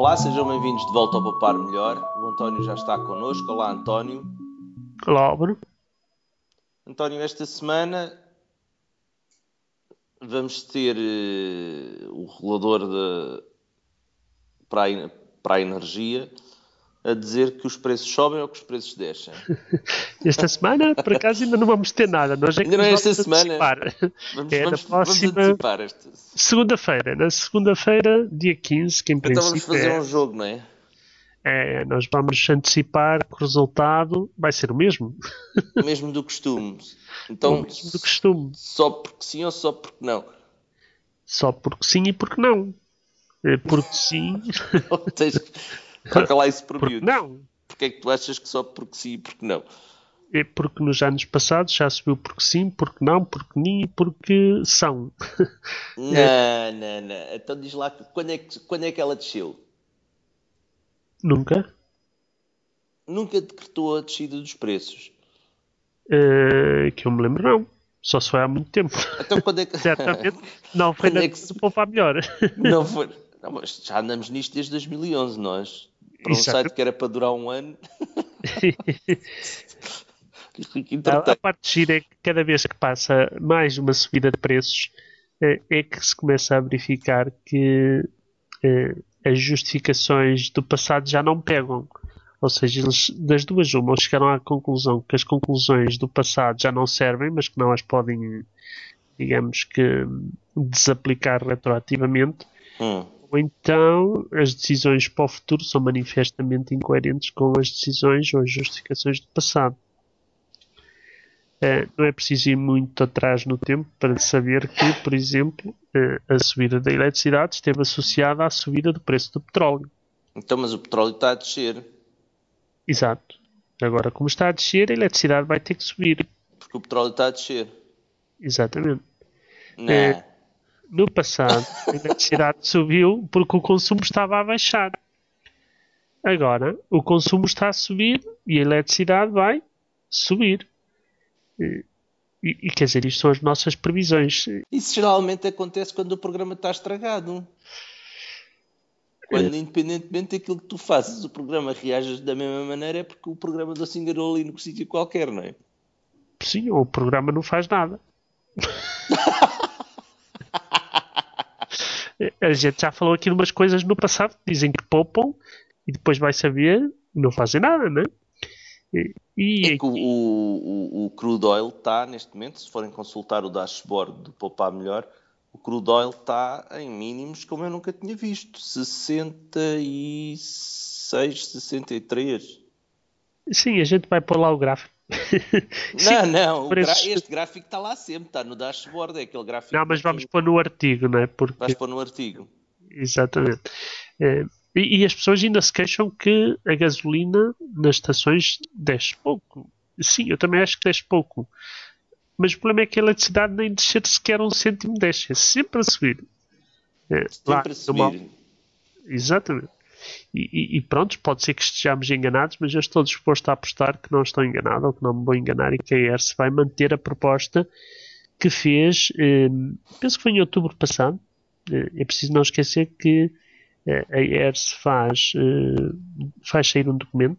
Olá, sejam bem-vindos de volta ao Papar Melhor. O António já está connosco. Olá, António. Olá, Bruno. António, esta semana vamos ter uh, o regulador de, para, a, para a energia a dizer que os preços sobem ou que os preços descem. Esta semana, por acaso, ainda não vamos ter nada. Nós é ainda não é esta semana. Vamos, é vamos, na próxima esta... segunda-feira. Na segunda-feira, dia 15, que em então vamos fazer é... um jogo, não é? É, nós vamos antecipar que o resultado vai ser o mesmo. O mesmo do costume. Então, o mesmo do costume. Só porque sim ou só porque não? Só porque sim e porque não. É porque sim. Troca lá isso por porque miúdos. Não. Porquê é que tu achas que só porque sim e porque não? É porque nos anos passados já subiu porque sim, porque não, porque nem e porque são. Não, é. não, não. Então diz lá quando é que, quando é que ela desceu? Nunca. Nunca decretou a descida dos preços? Uh, que eu me lembro, não. Só se foi há muito tempo. Então quando é que. Certamente não foi na é que se... poupar melhor. Não foi. Não, mas já andamos nisto desde 2011, nós. Para um site que era para durar um ano. a, a parte de gira é que cada vez que passa mais uma subida de preços é, é que se começa a verificar que é, as justificações do passado já não pegam. Ou seja, eles, das duas uma, chegaram à conclusão que as conclusões do passado já não servem, mas que não as podem, digamos que, desaplicar retroativamente. Hum. Ou então as decisões para o futuro são manifestamente incoerentes com as decisões ou as justificações do passado. Uh, não é preciso ir muito atrás no tempo para saber que, por exemplo, uh, a subida da eletricidade esteve associada à subida do preço do petróleo. Então, mas o petróleo está a descer. Exato. Agora, como está a descer, a eletricidade vai ter que subir. Porque o petróleo está a descer. Exatamente. Não. Uh, no passado, a eletricidade subiu porque o consumo estava a baixar. Agora, o consumo está a subir e a eletricidade vai subir. E, e, quer dizer, isto são as nossas previsões. Isso geralmente acontece quando o programa está estragado. Quando, é. independentemente daquilo que tu fazes, o programa reages da mesma maneira, é porque o programa se enganou ali no sítio qualquer, não é? Sim, ou o programa não faz nada. a gente já falou aqui de umas coisas no passado que dizem que poupam e depois vai saber não fazem nada, né? E, e é que o, o, o crude oil está, neste momento, se forem consultar o dashboard do Poupar Melhor, o crude oil está em mínimos como eu nunca tinha visto. 66, 63. Sim, a gente vai pôr lá o gráfico. Não, não, preços... este gráfico está lá sempre, está no dashboard, é aquele gráfico. Não, mas vamos pôr no artigo, não é? Porque... Vais pôr no artigo. Exatamente. É, e, e, as pessoas ainda se queixam que a gasolina nas estações desce pouco. Sim, eu também acho que desce pouco. Mas o problema é que a eletricidade nem descer sequer um cêntimo desce, é sempre a subir. É, sempre lá, a subir. Exatamente. E, e, pronto, pode ser que estejamos enganados, mas eu estou disposto a apostar que não estou enganado ou que não me vou enganar e que a ERS vai manter a proposta que fez, eh, penso que foi em outubro passado. Eh, é preciso não esquecer que eh, a ERS faz, eh, faz sair um documento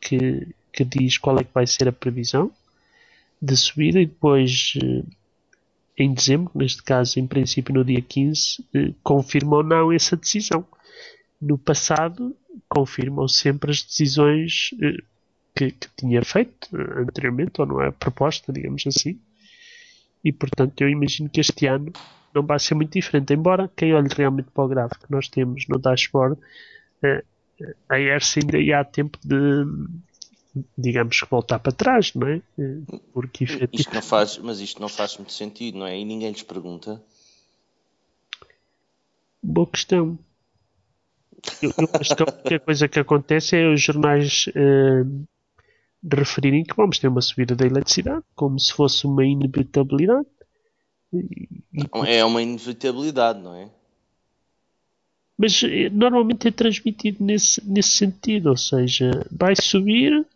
que, que diz qual é que vai ser a previsão de subida e depois eh, em dezembro, neste caso em princípio no dia 15, eh, confirma ou não essa decisão no passado confirmam sempre as decisões eh, que, que, tinha feito eh, anteriormente, ou não é proposta, digamos assim. E portanto eu imagino que este ano não vai ser muito diferente, embora quem olhe realmente para o gráfico que nós temos no dashboard, eh, a ERS ainda há tempo de digamos que voltar para trás, não é? Porque efetivamente... isto não faz, mas isto não faz muito sentido, não é? E ninguém lhes pergunta. Boa questão. Eu, eu acho que a única coisa que acontece é os jornais uh, referirem que vamos ter uma subida da eletricidade, como se fosse uma inevitabilidade. E, é uma inevitabilidade, não é? Mas eh, normalmente é transmitido nesse, nesse sentido, ou seja, vai subir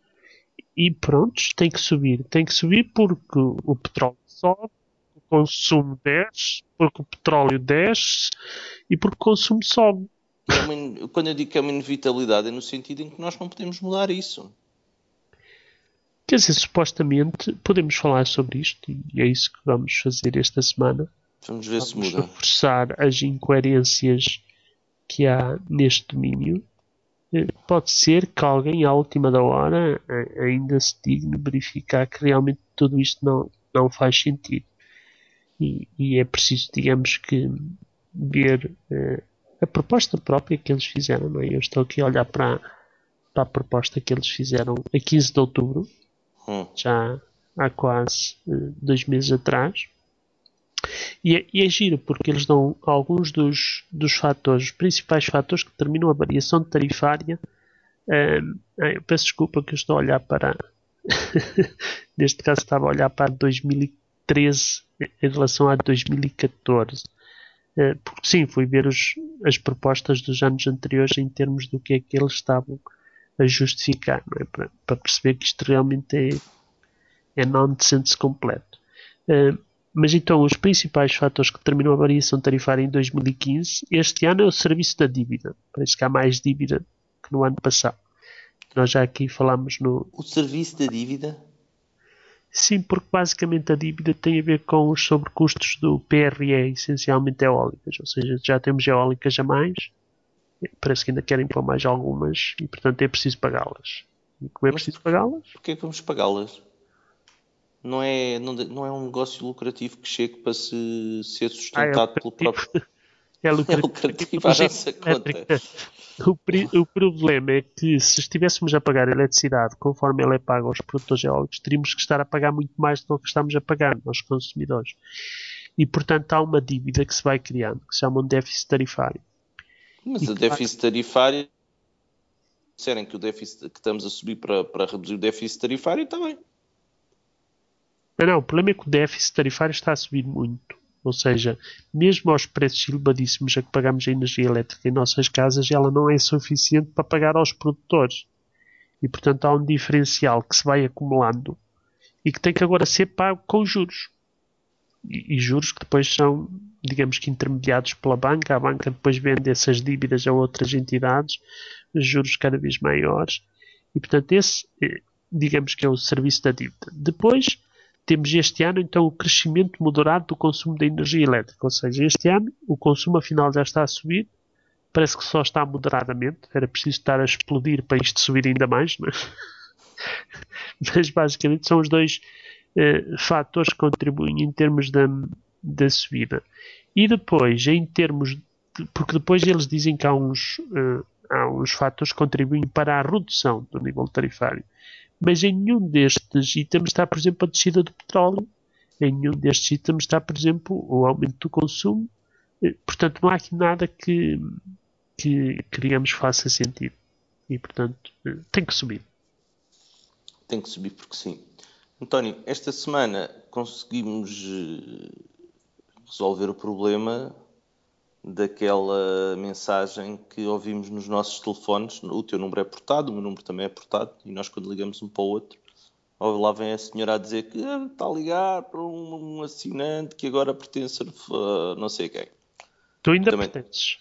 e pronto, tem que subir. Tem que subir porque o petróleo sobe, o consumo desce, porque o petróleo desce e porque o consumo sobe. É uma, quando eu digo que é uma inevitabilidade, é no sentido em que nós não podemos mudar isso. Quer dizer, supostamente podemos falar sobre isto e é isso que vamos fazer esta semana. Vamos ver vamos se muda. reforçar as incoerências que há neste domínio. Eh, pode ser que alguém à última da hora eh, ainda se digne verificar que realmente tudo isto não, não faz sentido. E, e é preciso, digamos que, ver uh, a proposta própria que eles fizeram. Não é? Eu estou aqui a olhar para, para a proposta que eles fizeram a 15 de outubro, Hum. já há quase uh, dois meses atrás. E é, e é giro porque eles dão alguns dos, dos fatores, os principais fatores que determinam a variação tarifária. Um, eu peço desculpa que eu estou a olhar para. Neste caso, estava a olhar para 2013 em relação a 2014. Uh, porque sim, fui ver os, as propostas dos anos anteriores em termos do que é que eles estavam a justificar, é? para, para, perceber que isto realmente é, é nonsense completo. Uh, mas então, os principais fatores que determinam a variação tarifária em 2015, este ano é o serviço da dívida. Parece que há mais dívida que no ano passado. Nós já aqui falámos no. O serviço da dívida? Sim, porque basicamente a dívida tem a ver com os sobrecustos do PRE, essencialmente eólicas. Ou seja, já temos eólicas a mais, parece que ainda querem pôr mais algumas e, portanto, é preciso pagá-las. E como é preciso pagá-las? Porquê é que vamos pagá-las? não é, não, não é um negócio lucrativo que chegue para se ser sustentado ah, é pelo próprio. É é lucrativo à nossa conta. O, o, problema é que se estivéssemos a pagar a eletricidade conforme ela é paga aos produtores eólicos, teríamos que estar a pagar muito mais do que estamos a pagar aos consumidores. E, portanto, há uma dívida que se vai criando, que se chama um déficit tarifário. Mas o déficit vai... tarifário, disserem que o déficit que estamos a subir para, para reduzir o déficit tarifário, está bem. Não, não, o problema é que o déficit tarifário está a subir muito. Ou seja, mesmo aos preços elevadíssimos a que pagamos a energia elétrica em nossas casas, ela não é suficiente para pagar aos produtores. E, portanto, há um diferencial que se vai acumulando e que tem que agora ser pago com juros. E, e juros que depois são, digamos que, intermediados pela banca. A banca depois vende essas dívidas a outras entidades, juros cada vez maiores. E, portanto, esse, eh, digamos que é o serviço da dívida. Depois temos este ano então o crescimento moderado do consumo de energia elétrica, ou seja, este ano o consumo afinal já está a subir, parece que só está moderadamente, era preciso estar a explodir para isto subir ainda mais, é? mas basicamente são os dois eh, fatores que contribuem em termos da, da subida. E depois, em termos de, porque depois eles dizem que há uns, uh, há uns fatores que contribuem para a redução do nível tarifário mas em nenhum destes itens está, por exemplo, a descida do petróleo, em nenhum destes itens está, por exemplo, o aumento do consumo. Eh, portanto, não há aqui nada que, que, que digamos, faça sentido. E, portanto, eh, tem que subir. Tem que subir porque sim. António, esta semana conseguimos eh, resolver o problema daquela mensagem que ouvimos nos nossos telefones. O teu número é portado, o meu número também é portado, e nós, quando ligamos um para o outro, lá vem a senhora a dizer que ah, está a ligar para um, um, assinante que agora pertence a não sei quem. Tu ainda também... pertences.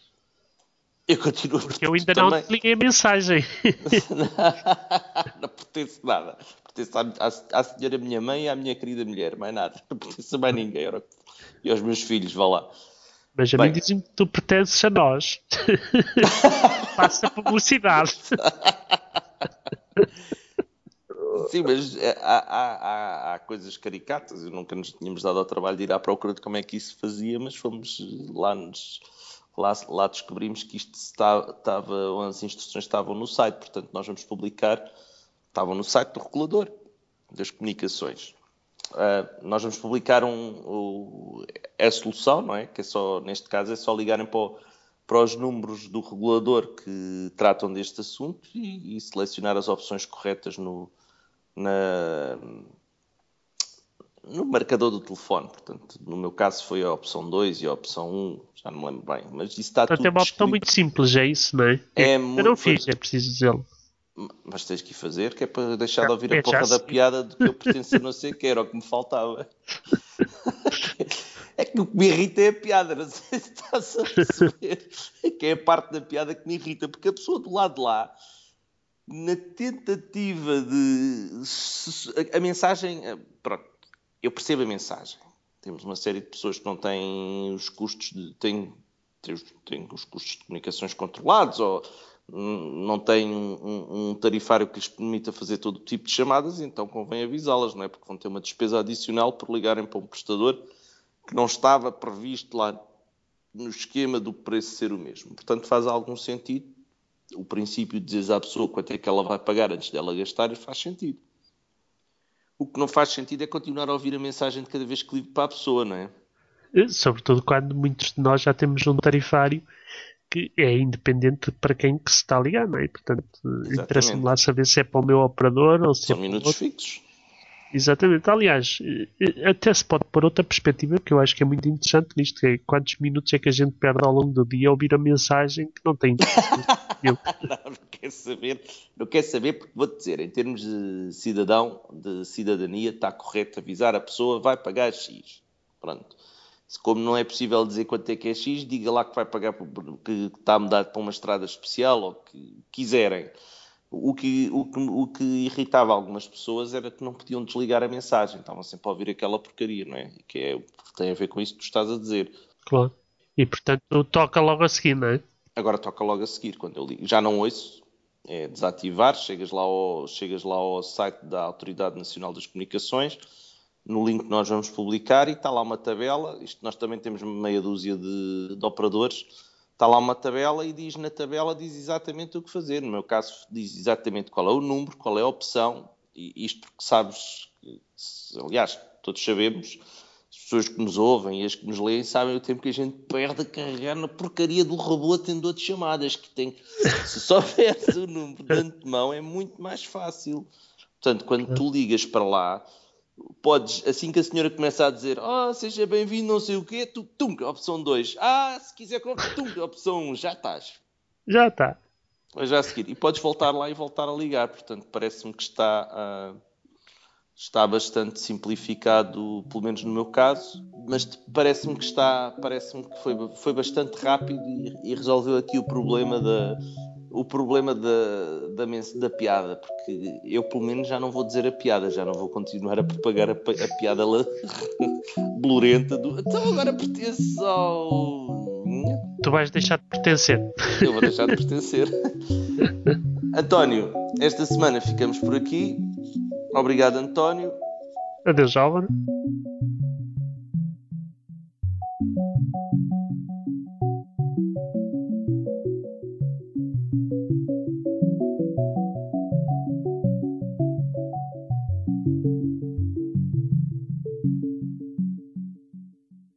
Eu continuo a Porque eu ainda também. não te liguei a mensagem. não pertence nada. Pertence à, à, à, senhora minha mãe e à minha querida mulher, mais nada. Não pertence a mais ninguém. E aos meus filhos, vá lá. Mas a Bem. mim dizem que tu pertences a nós. Faça publicidade. Sim, mas é, há, há, há, coisas caricatas. Eu nunca nos tínhamos dado ao trabalho de ir à procura de como é que isso fazia, mas fomos lá, nos, lá, lá descobrimos que isto estava, estava, as instruções estavam no site, portanto nós vamos publicar, estavam no site do regulador das comunicações. Uh, nós vamos publicar um, um, a solução, não é? Que é só, neste caso, é só ligarem para, o, para os números do regulador que tratam deste assunto e, e selecionar as opções corretas no, na, no marcador do telefone. Portanto, no meu caso foi a opção 2 e a opção 1, já não me lembro bem, mas isso está Portanto, tudo. É uma opção muito simples, é isso, não é? é eu muito... não fiz, é preciso dizê-lo. Mas tens que fazer, que é para deixar de ouvir a porra da piada de que eu pertenço a não sei que era o que me faltava. É que o que me irrita é a piada, não sei se estás a perceber. É que é a parte da piada que me irrita, porque a pessoa do lado de lá, na tentativa de. A mensagem. Pronto, eu percebo a mensagem. Temos uma série de pessoas que não têm os custos de. têm, têm os custos de comunicações controlados ou não têm um, um, tarifário que lhes permita fazer todo tipo de chamadas, então convém avisá-las, não é? Porque vão ter uma despesa adicional por ligarem para um prestador que não estava previsto lá no esquema do preço ser o mesmo. Portanto, faz algum sentido o princípio de dizer à pessoa quanto é que ela vai pagar antes dela gastar faz sentido. O que não faz sentido é continuar a ouvir a mensagem de cada vez que ligo para a pessoa, não é? Sobretudo quando muitos de nós já temos um tarifário que é independente para quem que se está a ligar, não é? Portanto, interessa-me lá saber se é para o meu operador ou se São é minutos fixos. Exatamente. Aliás, eh, até se pode pôr outra perspectiva que eu acho que é muito interessante nisto, que é quantos minutos é que a gente perde ao longo do dia a ouvir a mensagem que não tem não, não quer saber, não quer saber porque vou-te dizer, em termos de cidadão, de cidadania, está correto avisar a pessoa vai pagar X. Pronto. Como não é possível dizer quanto é que é X, diga lá que vai pagar que está mudado para uma estrada especial ou que quiserem. O que, o, que, o que irritava algumas pessoas era que não podiam desligar a mensagem, estavam sempre a ouvir aquela porcaria, não é? Que é, tem a ver com isso que tu estás a dizer. Claro. E portanto toca logo a seguir, não é? Agora toca logo a seguir, quando eu ligo. Já não ouço, é desativar, chegas lá ao, chegas lá ao site da Autoridade Nacional das Comunicações, no link que nós vamos publicar e está lá uma tabela, isto nós também temos meia dúzia de, de operadores, está lá uma tabela e diz na tabela diz exatamente o que fazer. No meu caso diz exatamente qual é o número, qual é a opção, e isto porque sabes, aliás, todos sabemos, as pessoas que nos ouvem e as que nos leem sabem o tempo que a gente perde a carregar na porcaria do robô atendedor de chamadas, que tem, se soubesse o número de antemão é muito mais fácil. Portanto, quando tu ligas para lá, podes, assim que a senhora começa a dizer, oh, seja bem-vindo, não sei o quê, tu, tum, opção 2. Ah, se quiser, tum, opção 1, um, já estás. Já está. Já a seguir. E podes voltar lá e voltar a ligar. Portanto, parece-me que está, uh, está bastante simplificado, pelo menos no meu caso, mas parece-me que está, parece-me que foi, foi bastante rápido e, e resolveu aqui o problema da o problema da, da, da, piada, porque eu pelo menos já não vou dizer a piada, já não vou continuar a propagar a, a piada blurenta do então agora pertence ao. Tu vais deixar de pertencer. Eu vou deixar de pertencer. António, esta semana ficamos por aqui. Obrigado, António. Adeus, Álvaro.